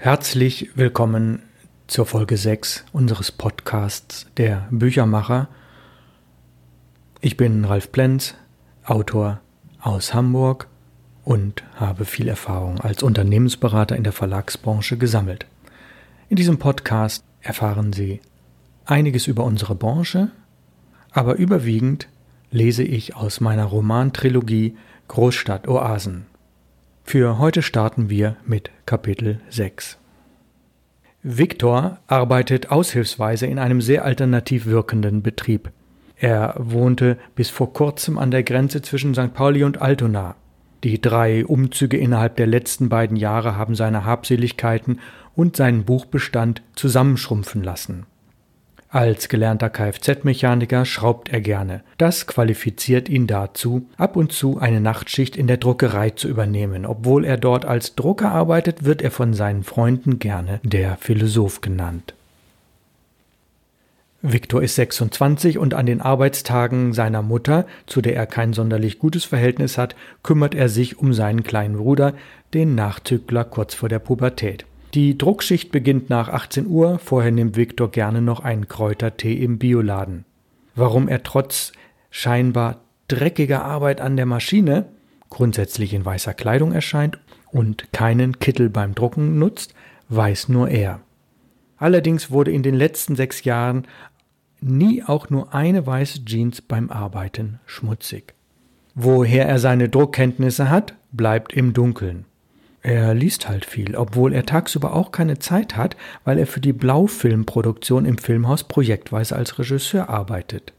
Herzlich willkommen zur Folge 6 unseres Podcasts Der Büchermacher. Ich bin Ralf Plenz, Autor aus Hamburg und habe viel Erfahrung als Unternehmensberater in der Verlagsbranche gesammelt. In diesem Podcast erfahren Sie einiges über unsere Branche, aber überwiegend lese ich aus meiner Romantrilogie Großstadt Oasen für heute starten wir mit Kapitel 6. Viktor arbeitet aushilfsweise in einem sehr alternativ wirkenden Betrieb. Er wohnte bis vor kurzem an der Grenze zwischen St. Pauli und Altona. Die drei Umzüge innerhalb der letzten beiden Jahre haben seine Habseligkeiten und seinen Buchbestand zusammenschrumpfen lassen. Als gelernter Kfz-Mechaniker schraubt er gerne. Das qualifiziert ihn dazu, ab und zu eine Nachtschicht in der Druckerei zu übernehmen. Obwohl er dort als Drucker arbeitet, wird er von seinen Freunden gerne der Philosoph genannt. Viktor ist 26 und an den Arbeitstagen seiner Mutter, zu der er kein sonderlich gutes Verhältnis hat, kümmert er sich um seinen kleinen Bruder, den Nachzügler kurz vor der Pubertät. Die Druckschicht beginnt nach 18 Uhr, vorher nimmt Viktor gerne noch einen Kräutertee im Bioladen. Warum er trotz scheinbar dreckiger Arbeit an der Maschine grundsätzlich in weißer Kleidung erscheint und keinen Kittel beim Drucken nutzt, weiß nur er. Allerdings wurde in den letzten sechs Jahren nie auch nur eine weiße Jeans beim Arbeiten schmutzig. Woher er seine Druckkenntnisse hat, bleibt im Dunkeln. Er liest halt viel, obwohl er tagsüber auch keine Zeit hat, weil er für die Blaufilmproduktion im Filmhaus projektweise als Regisseur arbeitet.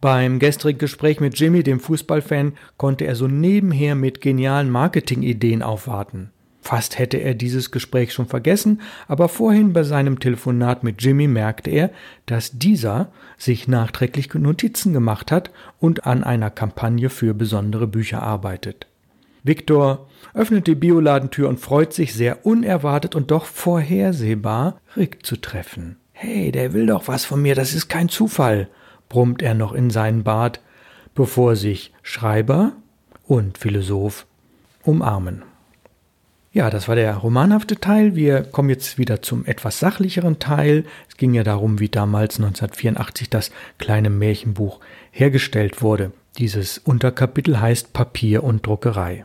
Beim gestrigen Gespräch mit Jimmy, dem Fußballfan, konnte er so nebenher mit genialen Marketingideen aufwarten. Fast hätte er dieses Gespräch schon vergessen, aber vorhin bei seinem Telefonat mit Jimmy merkte er, dass dieser sich nachträglich Notizen gemacht hat und an einer Kampagne für besondere Bücher arbeitet. Viktor öffnet die Bioladentür und freut sich sehr unerwartet und doch vorhersehbar, Rick zu treffen. Hey, der will doch was von mir, das ist kein Zufall, brummt er noch in seinen Bart, bevor sich Schreiber und Philosoph umarmen. Ja, das war der romanhafte Teil. Wir kommen jetzt wieder zum etwas sachlicheren Teil. Es ging ja darum, wie damals 1984 das kleine Märchenbuch hergestellt wurde. Dieses Unterkapitel heißt Papier und Druckerei.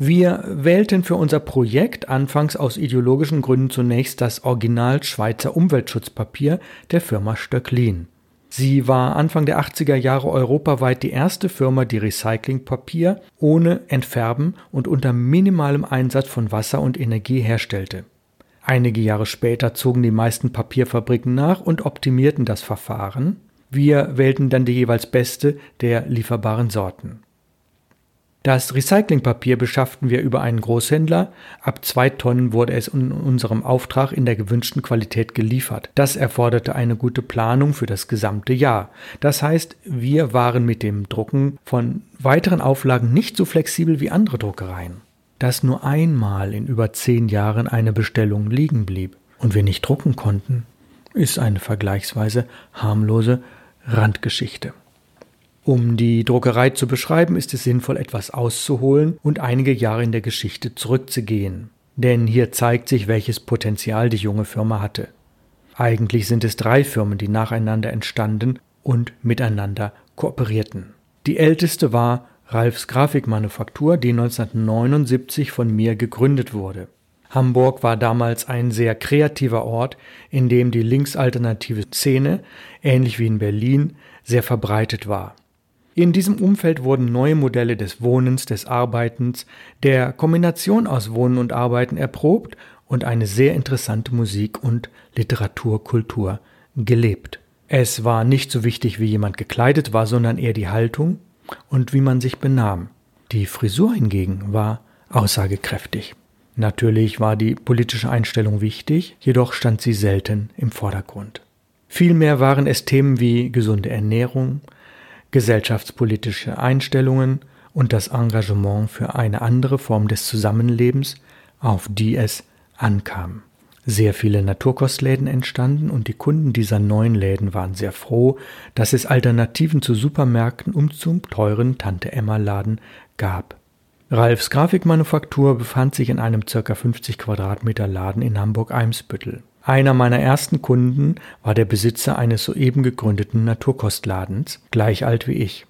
Wir wählten für unser Projekt anfangs aus ideologischen Gründen zunächst das Original Schweizer Umweltschutzpapier der Firma Stöcklin. Sie war Anfang der 80er Jahre europaweit die erste Firma, die Recyclingpapier ohne Entfärben und unter minimalem Einsatz von Wasser und Energie herstellte. Einige Jahre später zogen die meisten Papierfabriken nach und optimierten das Verfahren. Wir wählten dann die jeweils beste der lieferbaren Sorten. Das Recyclingpapier beschafften wir über einen Großhändler. Ab zwei Tonnen wurde es in unserem Auftrag in der gewünschten Qualität geliefert. Das erforderte eine gute Planung für das gesamte Jahr. Das heißt, wir waren mit dem Drucken von weiteren Auflagen nicht so flexibel wie andere Druckereien. Dass nur einmal in über zehn Jahren eine Bestellung liegen blieb und wir nicht drucken konnten, ist eine vergleichsweise harmlose Randgeschichte. Um die Druckerei zu beschreiben, ist es sinnvoll, etwas auszuholen und einige Jahre in der Geschichte zurückzugehen. Denn hier zeigt sich, welches Potenzial die junge Firma hatte. Eigentlich sind es drei Firmen, die nacheinander entstanden und miteinander kooperierten. Die älteste war Ralfs Grafikmanufaktur, die 1979 von mir gegründet wurde. Hamburg war damals ein sehr kreativer Ort, in dem die linksalternative Szene, ähnlich wie in Berlin, sehr verbreitet war. In diesem Umfeld wurden neue Modelle des Wohnens, des Arbeitens, der Kombination aus Wohnen und Arbeiten erprobt und eine sehr interessante Musik und Literaturkultur gelebt. Es war nicht so wichtig, wie jemand gekleidet war, sondern eher die Haltung und wie man sich benahm. Die Frisur hingegen war aussagekräftig. Natürlich war die politische Einstellung wichtig, jedoch stand sie selten im Vordergrund. Vielmehr waren es Themen wie gesunde Ernährung, gesellschaftspolitische Einstellungen und das Engagement für eine andere Form des Zusammenlebens, auf die es ankam. Sehr viele Naturkostläden entstanden und die Kunden dieser neuen Läden waren sehr froh, dass es Alternativen zu Supermärkten und zum teuren Tante Emma Laden gab. Ralfs Grafikmanufaktur befand sich in einem ca. 50 Quadratmeter Laden in Hamburg-Eimsbüttel. Einer meiner ersten Kunden war der Besitzer eines soeben gegründeten Naturkostladens, gleich alt wie ich.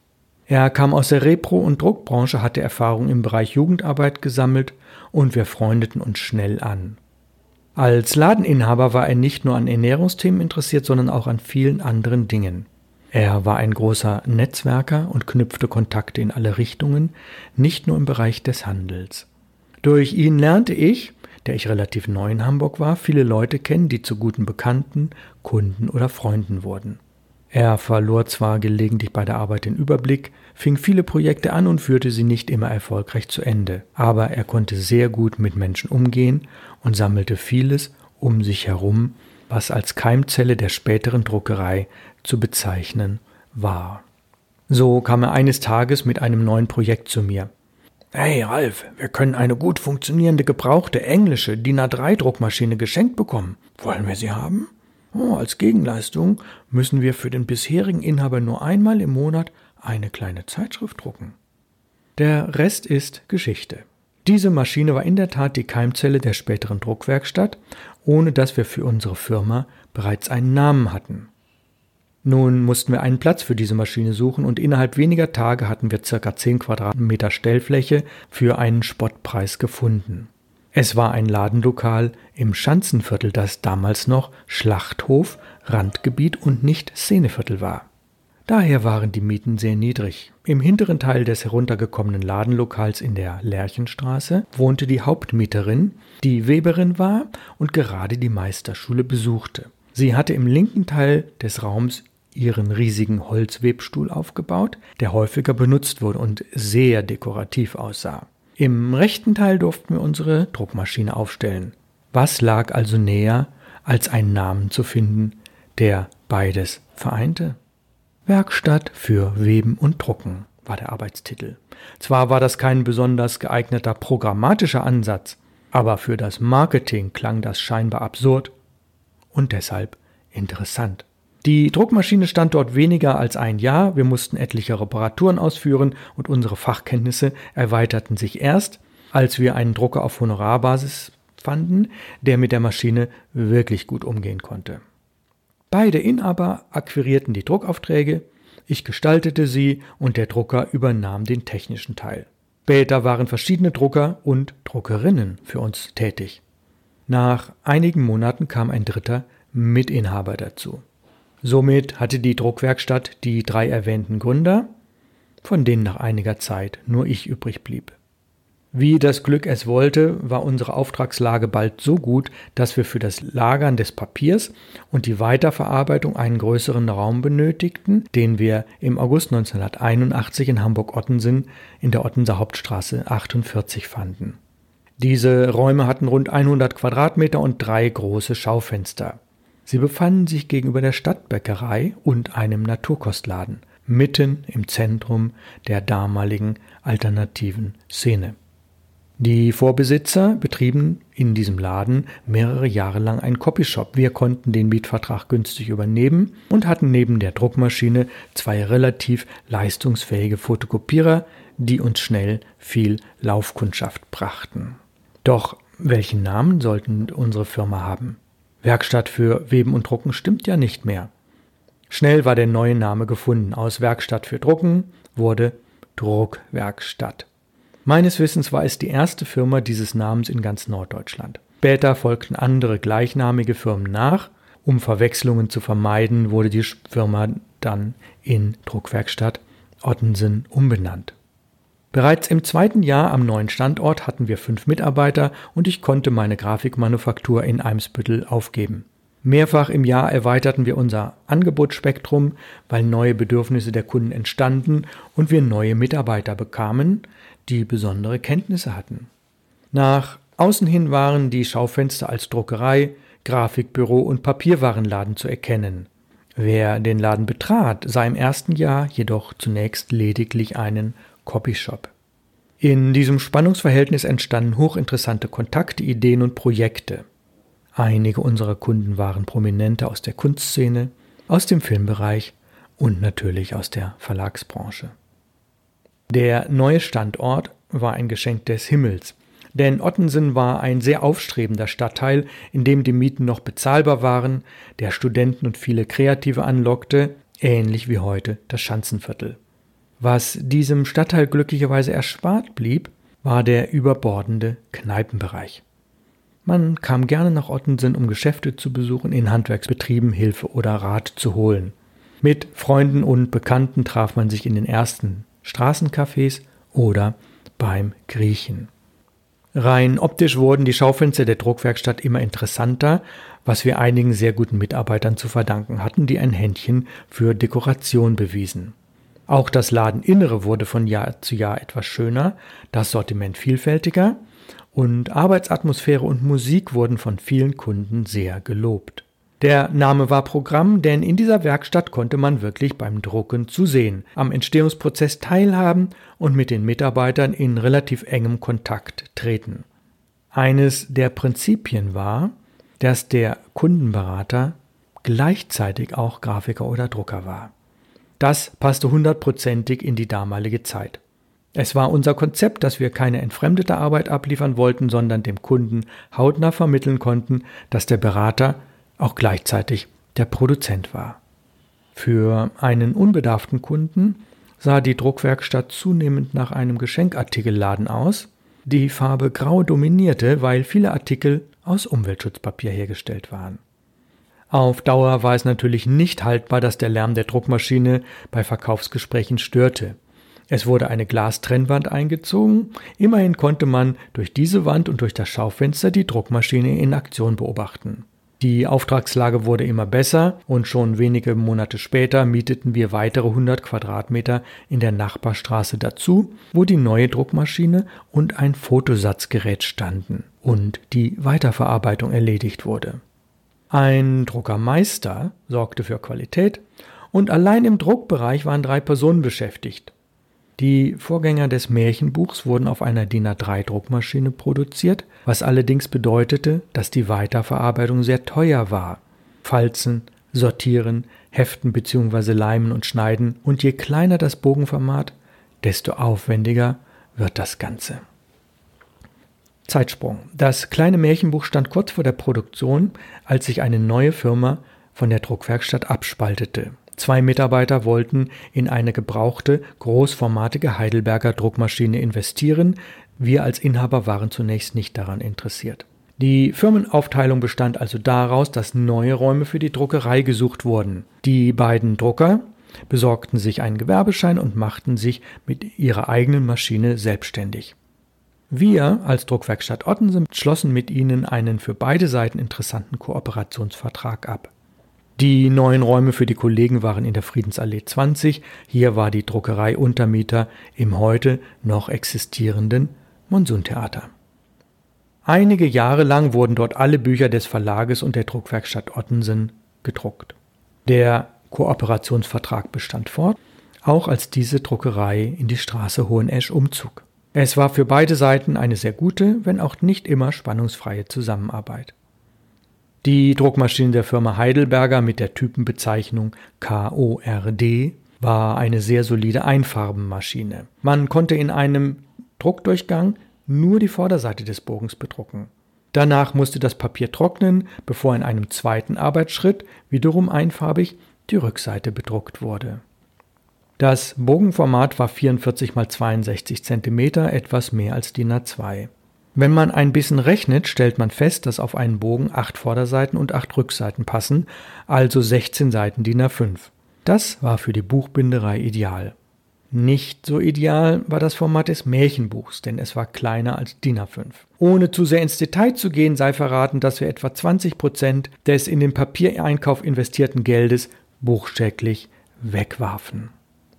Er kam aus der Repro- und Druckbranche, hatte Erfahrung im Bereich Jugendarbeit gesammelt und wir freundeten uns schnell an. Als Ladeninhaber war er nicht nur an Ernährungsthemen interessiert, sondern auch an vielen anderen Dingen. Er war ein großer Netzwerker und knüpfte Kontakte in alle Richtungen, nicht nur im Bereich des Handels. Durch ihn lernte ich, der ich relativ neu in Hamburg war, viele Leute kennen, die zu guten Bekannten, Kunden oder Freunden wurden. Er verlor zwar gelegentlich bei der Arbeit den Überblick, fing viele Projekte an und führte sie nicht immer erfolgreich zu Ende, aber er konnte sehr gut mit Menschen umgehen und sammelte vieles um sich herum, was als Keimzelle der späteren Druckerei zu bezeichnen war. So kam er eines Tages mit einem neuen Projekt zu mir. Hey Ralf, wir können eine gut funktionierende gebrauchte englische DIN A3 Druckmaschine geschenkt bekommen. Wollen wir sie haben? Oh, als Gegenleistung müssen wir für den bisherigen Inhaber nur einmal im Monat eine kleine Zeitschrift drucken. Der Rest ist Geschichte. Diese Maschine war in der Tat die Keimzelle der späteren Druckwerkstatt, ohne dass wir für unsere Firma bereits einen Namen hatten. Nun mussten wir einen Platz für diese Maschine suchen und innerhalb weniger Tage hatten wir ca. 10 Quadratmeter Stellfläche für einen Spottpreis gefunden. Es war ein Ladenlokal im Schanzenviertel, das damals noch Schlachthof, Randgebiet und nicht Szeneviertel war. Daher waren die Mieten sehr niedrig. Im hinteren Teil des heruntergekommenen Ladenlokals in der Lerchenstraße wohnte die Hauptmieterin, die Weberin war und gerade die Meisterschule besuchte. Sie hatte im linken Teil des Raums ihren riesigen Holzwebstuhl aufgebaut, der häufiger benutzt wurde und sehr dekorativ aussah. Im rechten Teil durften wir unsere Druckmaschine aufstellen. Was lag also näher, als einen Namen zu finden, der beides vereinte? Werkstatt für Weben und Drucken war der Arbeitstitel. Zwar war das kein besonders geeigneter programmatischer Ansatz, aber für das Marketing klang das scheinbar absurd und deshalb interessant. Die Druckmaschine stand dort weniger als ein Jahr, wir mussten etliche Reparaturen ausführen und unsere Fachkenntnisse erweiterten sich erst, als wir einen Drucker auf Honorarbasis fanden, der mit der Maschine wirklich gut umgehen konnte. Beide Inhaber akquirierten die Druckaufträge, ich gestaltete sie und der Drucker übernahm den technischen Teil. Später waren verschiedene Drucker und Druckerinnen für uns tätig. Nach einigen Monaten kam ein dritter Mitinhaber dazu. Somit hatte die Druckwerkstatt die drei erwähnten Gründer, von denen nach einiger Zeit nur ich übrig blieb. Wie das Glück es wollte, war unsere Auftragslage bald so gut, dass wir für das Lagern des Papiers und die Weiterverarbeitung einen größeren Raum benötigten, den wir im August 1981 in Hamburg-Ottensen in der Ottenser Hauptstraße 48 fanden. Diese Räume hatten rund 100 Quadratmeter und drei große Schaufenster. Sie befanden sich gegenüber der Stadtbäckerei und einem Naturkostladen, mitten im Zentrum der damaligen alternativen Szene. Die Vorbesitzer betrieben in diesem Laden mehrere Jahre lang einen Copyshop. Wir konnten den Mietvertrag günstig übernehmen und hatten neben der Druckmaschine zwei relativ leistungsfähige Fotokopierer, die uns schnell viel Laufkundschaft brachten. Doch welchen Namen sollten unsere Firma haben? Werkstatt für Weben und Drucken stimmt ja nicht mehr. Schnell war der neue Name gefunden. Aus Werkstatt für Drucken wurde Druckwerkstatt. Meines Wissens war es die erste Firma dieses Namens in ganz Norddeutschland. Später folgten andere gleichnamige Firmen nach. Um Verwechslungen zu vermeiden, wurde die Firma dann in Druckwerkstatt Ottensen umbenannt. Bereits im zweiten Jahr am neuen Standort hatten wir fünf Mitarbeiter und ich konnte meine Grafikmanufaktur in Eimsbüttel aufgeben. Mehrfach im Jahr erweiterten wir unser Angebotsspektrum, weil neue Bedürfnisse der Kunden entstanden und wir neue Mitarbeiter bekamen, die besondere Kenntnisse hatten. Nach außen hin waren die Schaufenster als Druckerei, Grafikbüro und Papierwarenladen zu erkennen. Wer den Laden betrat, sah im ersten Jahr jedoch zunächst lediglich einen Copyshop. In diesem Spannungsverhältnis entstanden hochinteressante Kontakte, Ideen und Projekte. Einige unserer Kunden waren Prominente aus der Kunstszene, aus dem Filmbereich und natürlich aus der Verlagsbranche. Der neue Standort war ein Geschenk des Himmels. Denn Ottensen war ein sehr aufstrebender Stadtteil, in dem die Mieten noch bezahlbar waren, der Studenten und viele Kreative anlockte, ähnlich wie heute das Schanzenviertel. Was diesem Stadtteil glücklicherweise erspart blieb, war der überbordende Kneipenbereich. Man kam gerne nach Ottensen, um Geschäfte zu besuchen, in Handwerksbetrieben Hilfe oder Rat zu holen. Mit Freunden und Bekannten traf man sich in den ersten Straßencafés oder beim Griechen. Rein optisch wurden die Schaufenster der Druckwerkstatt immer interessanter, was wir einigen sehr guten Mitarbeitern zu verdanken hatten, die ein Händchen für Dekoration bewiesen. Auch das Ladeninnere wurde von Jahr zu Jahr etwas schöner, das Sortiment vielfältiger und Arbeitsatmosphäre und Musik wurden von vielen Kunden sehr gelobt. Der Name war Programm, denn in dieser Werkstatt konnte man wirklich beim Drucken zusehen, am Entstehungsprozess teilhaben und mit den Mitarbeitern in relativ engem Kontakt treten. Eines der Prinzipien war, dass der Kundenberater gleichzeitig auch Grafiker oder Drucker war. Das passte hundertprozentig in die damalige Zeit. Es war unser Konzept, dass wir keine entfremdete Arbeit abliefern wollten, sondern dem Kunden hautnah vermitteln konnten, dass der Berater auch gleichzeitig der Produzent war. Für einen unbedarften Kunden sah die Druckwerkstatt zunehmend nach einem Geschenkartikelladen aus. Die Farbe Grau dominierte, weil viele Artikel aus Umweltschutzpapier hergestellt waren. Auf Dauer war es natürlich nicht haltbar, dass der Lärm der Druckmaschine bei Verkaufsgesprächen störte. Es wurde eine Glastrennwand eingezogen, immerhin konnte man durch diese Wand und durch das Schaufenster die Druckmaschine in Aktion beobachten. Die Auftragslage wurde immer besser und schon wenige Monate später mieteten wir weitere 100 Quadratmeter in der Nachbarstraße dazu, wo die neue Druckmaschine und ein Fotosatzgerät standen und die Weiterverarbeitung erledigt wurde. Ein Druckermeister sorgte für Qualität und allein im Druckbereich waren drei Personen beschäftigt. Die Vorgänger des Märchenbuchs wurden auf einer DIN A3-Druckmaschine produziert, was allerdings bedeutete, dass die Weiterverarbeitung sehr teuer war. Falzen, Sortieren, Heften bzw. Leimen und Schneiden und je kleiner das Bogenformat, desto aufwendiger wird das Ganze. Zeitsprung. Das kleine Märchenbuch stand kurz vor der Produktion, als sich eine neue Firma von der Druckwerkstatt abspaltete. Zwei Mitarbeiter wollten in eine gebrauchte, großformatige Heidelberger Druckmaschine investieren. Wir als Inhaber waren zunächst nicht daran interessiert. Die Firmenaufteilung bestand also daraus, dass neue Räume für die Druckerei gesucht wurden. Die beiden Drucker besorgten sich einen Gewerbeschein und machten sich mit ihrer eigenen Maschine selbstständig. Wir als Druckwerkstatt Ottensen schlossen mit ihnen einen für beide Seiten interessanten Kooperationsvertrag ab. Die neuen Räume für die Kollegen waren in der Friedensallee 20. Hier war die Druckerei Untermieter im heute noch existierenden Monsuntheater. Einige Jahre lang wurden dort alle Bücher des Verlages und der Druckwerkstatt Ottensen gedruckt. Der Kooperationsvertrag bestand fort, auch als diese Druckerei in die Straße Hohenesch umzog. Es war für beide Seiten eine sehr gute, wenn auch nicht immer spannungsfreie Zusammenarbeit. Die Druckmaschine der Firma Heidelberger mit der Typenbezeichnung KORD war eine sehr solide Einfarbenmaschine. Man konnte in einem Druckdurchgang nur die Vorderseite des Bogens bedrucken. Danach musste das Papier trocknen, bevor in einem zweiten Arbeitsschritt, wiederum einfarbig, die Rückseite bedruckt wurde. Das Bogenformat war 44 x 62 cm, etwas mehr als DIN A2. Wenn man ein bisschen rechnet, stellt man fest, dass auf einen Bogen acht Vorderseiten und acht Rückseiten passen, also 16 Seiten DIN A5. Das war für die Buchbinderei ideal. Nicht so ideal war das Format des Märchenbuchs, denn es war kleiner als DIN A5. Ohne zu sehr ins Detail zu gehen, sei verraten, dass wir etwa 20 Prozent des in den Papiereinkauf investierten Geldes buchstäblich wegwarfen.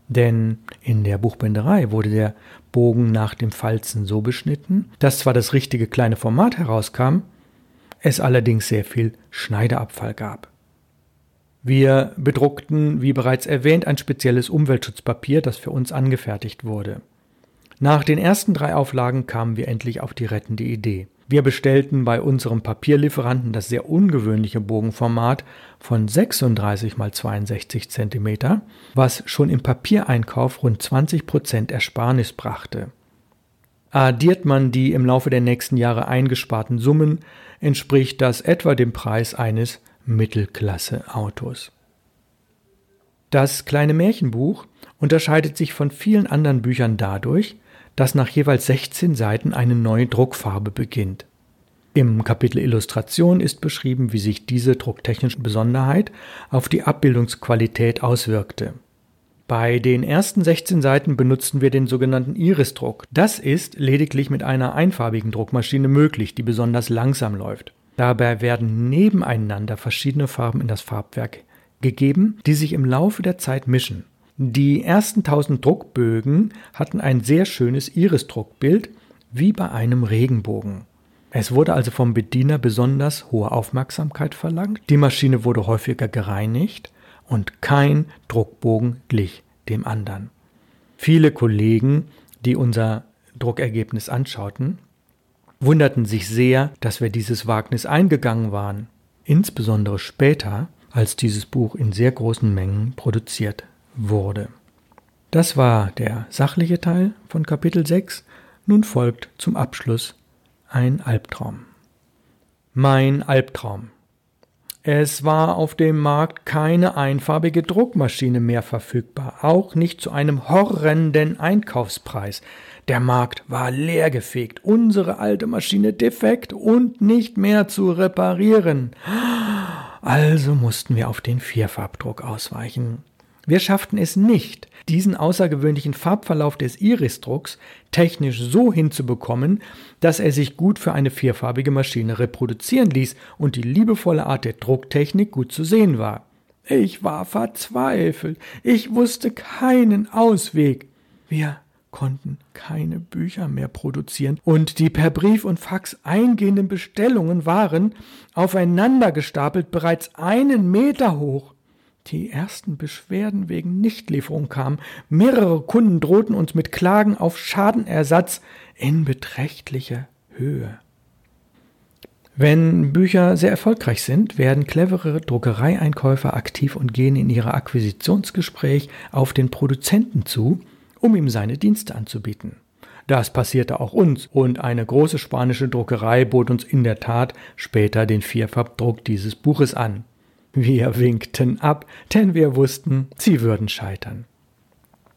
Denn in der Buchbinderei wurde der Bogen nach dem Falzen so beschnitten, dass zwar das richtige kleine Format herauskam, es allerdings sehr viel Schneideabfall gab. Wir bedruckten, wie bereits erwähnt, ein spezielles Umweltschutzpapier, das für uns angefertigt wurde. Nach den ersten drei Auflagen kamen wir endlich auf die rettende Idee. Wir bestellten bei unserem Papierlieferanten das sehr ungewöhnliche Bogenformat von 36 x 62 cm, was schon im Papiereinkauf rund 20 Prozent Ersparnis brachte. Addiert man die im Laufe der nächsten Jahre eingesparten Summen, entspricht das etwa dem Preis eines Mittelklasse-Autos. Das kleine Märchenbuch unterscheidet sich von vielen anderen Büchern dadurch, dass nach jeweils 16 Seiten eine neue Druckfarbe beginnt. Im Kapitel Illustration ist beschrieben, wie sich diese drucktechnische Besonderheit auf die Abbildungsqualität auswirkte. Bei den ersten 16 Seiten benutzten wir den sogenannten Iris-Druck. Das ist lediglich mit einer einfarbigen Druckmaschine möglich, die besonders langsam läuft. Dabei werden nebeneinander verschiedene Farben in das Farbwerk gegeben, die sich im Laufe der Zeit mischen. Die ersten 1000 Druckbögen hatten ein sehr schönes Iris-Druckbild, wie bei einem Regenbogen. Es wurde also vom Bediener besonders hohe Aufmerksamkeit verlangt, die Maschine wurde häufiger gereinigt und kein Druckbogen glich dem anderen. Viele Kollegen, die unser Druckergebnis anschauten, wunderten sich sehr, dass wir dieses Wagnis eingegangen waren, insbesondere später, als dieses Buch in sehr großen Mengen produziert wurde. Das war der sachliche Teil von Kapitel 6. Nun folgt zum Abschluss ein Albtraum. Mein Albtraum. Es war auf dem Markt keine einfarbige Druckmaschine mehr verfügbar, auch nicht zu einem horrenden Einkaufspreis. Der Markt war leergefegt, unsere alte Maschine defekt und nicht mehr zu reparieren. Also mussten wir auf den Vierfarbdruck ausweichen. Wir schafften es nicht, diesen außergewöhnlichen Farbverlauf des Irisdrucks technisch so hinzubekommen, dass er sich gut für eine vierfarbige Maschine reproduzieren ließ und die liebevolle Art der Drucktechnik gut zu sehen war. Ich war verzweifelt. Ich wusste keinen Ausweg. Wir konnten keine Bücher mehr produzieren und die per Brief und Fax eingehenden Bestellungen waren aufeinander gestapelt bereits einen Meter hoch. Die ersten Beschwerden wegen Nichtlieferung kamen. Mehrere Kunden drohten uns mit Klagen auf Schadenersatz in beträchtlicher Höhe. Wenn Bücher sehr erfolgreich sind, werden clevere Druckereieinkäufer aktiv und gehen in ihrer Akquisitionsgespräch auf den Produzenten zu, um ihm seine Dienste anzubieten. Das passierte auch uns und eine große spanische Druckerei bot uns in der Tat später den Vierfarbdruck dieses Buches an. Wir winkten ab, denn wir wussten, sie würden scheitern.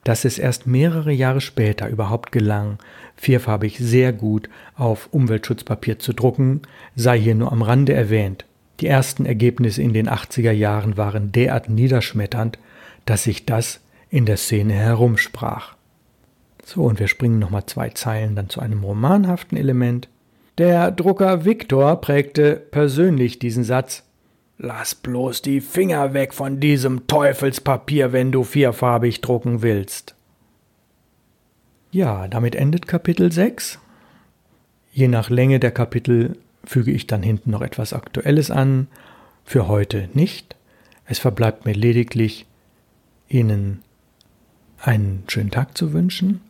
Dass es erst mehrere Jahre später überhaupt gelang, vierfarbig sehr gut auf Umweltschutzpapier zu drucken, sei hier nur am Rande erwähnt. Die ersten Ergebnisse in den 80er Jahren waren derart niederschmetternd, dass sich das in der Szene herumsprach. So, und wir springen nochmal zwei Zeilen dann zu einem romanhaften Element. Der Drucker Victor prägte persönlich diesen Satz Lass bloß die Finger weg von diesem Teufelspapier, wenn du vierfarbig drucken willst. Ja, damit endet Kapitel 6. Je nach Länge der Kapitel füge ich dann hinten noch etwas Aktuelles an, für heute nicht. Es verbleibt mir lediglich, Ihnen einen schönen Tag zu wünschen.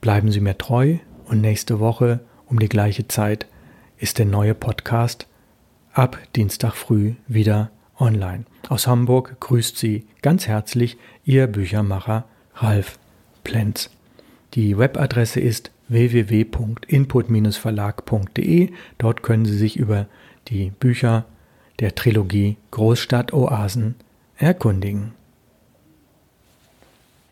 Bleiben Sie mir treu und nächste Woche um die gleiche Zeit ist der neue Podcast ab Dienstag früh wieder online. Aus Hamburg grüßt Sie ganz herzlich Ihr Büchermacher Ralf Plenz. Die Webadresse ist www.input-verlag.de. Dort können Sie sich über die Bücher der Trilogie Großstadtoasen erkundigen.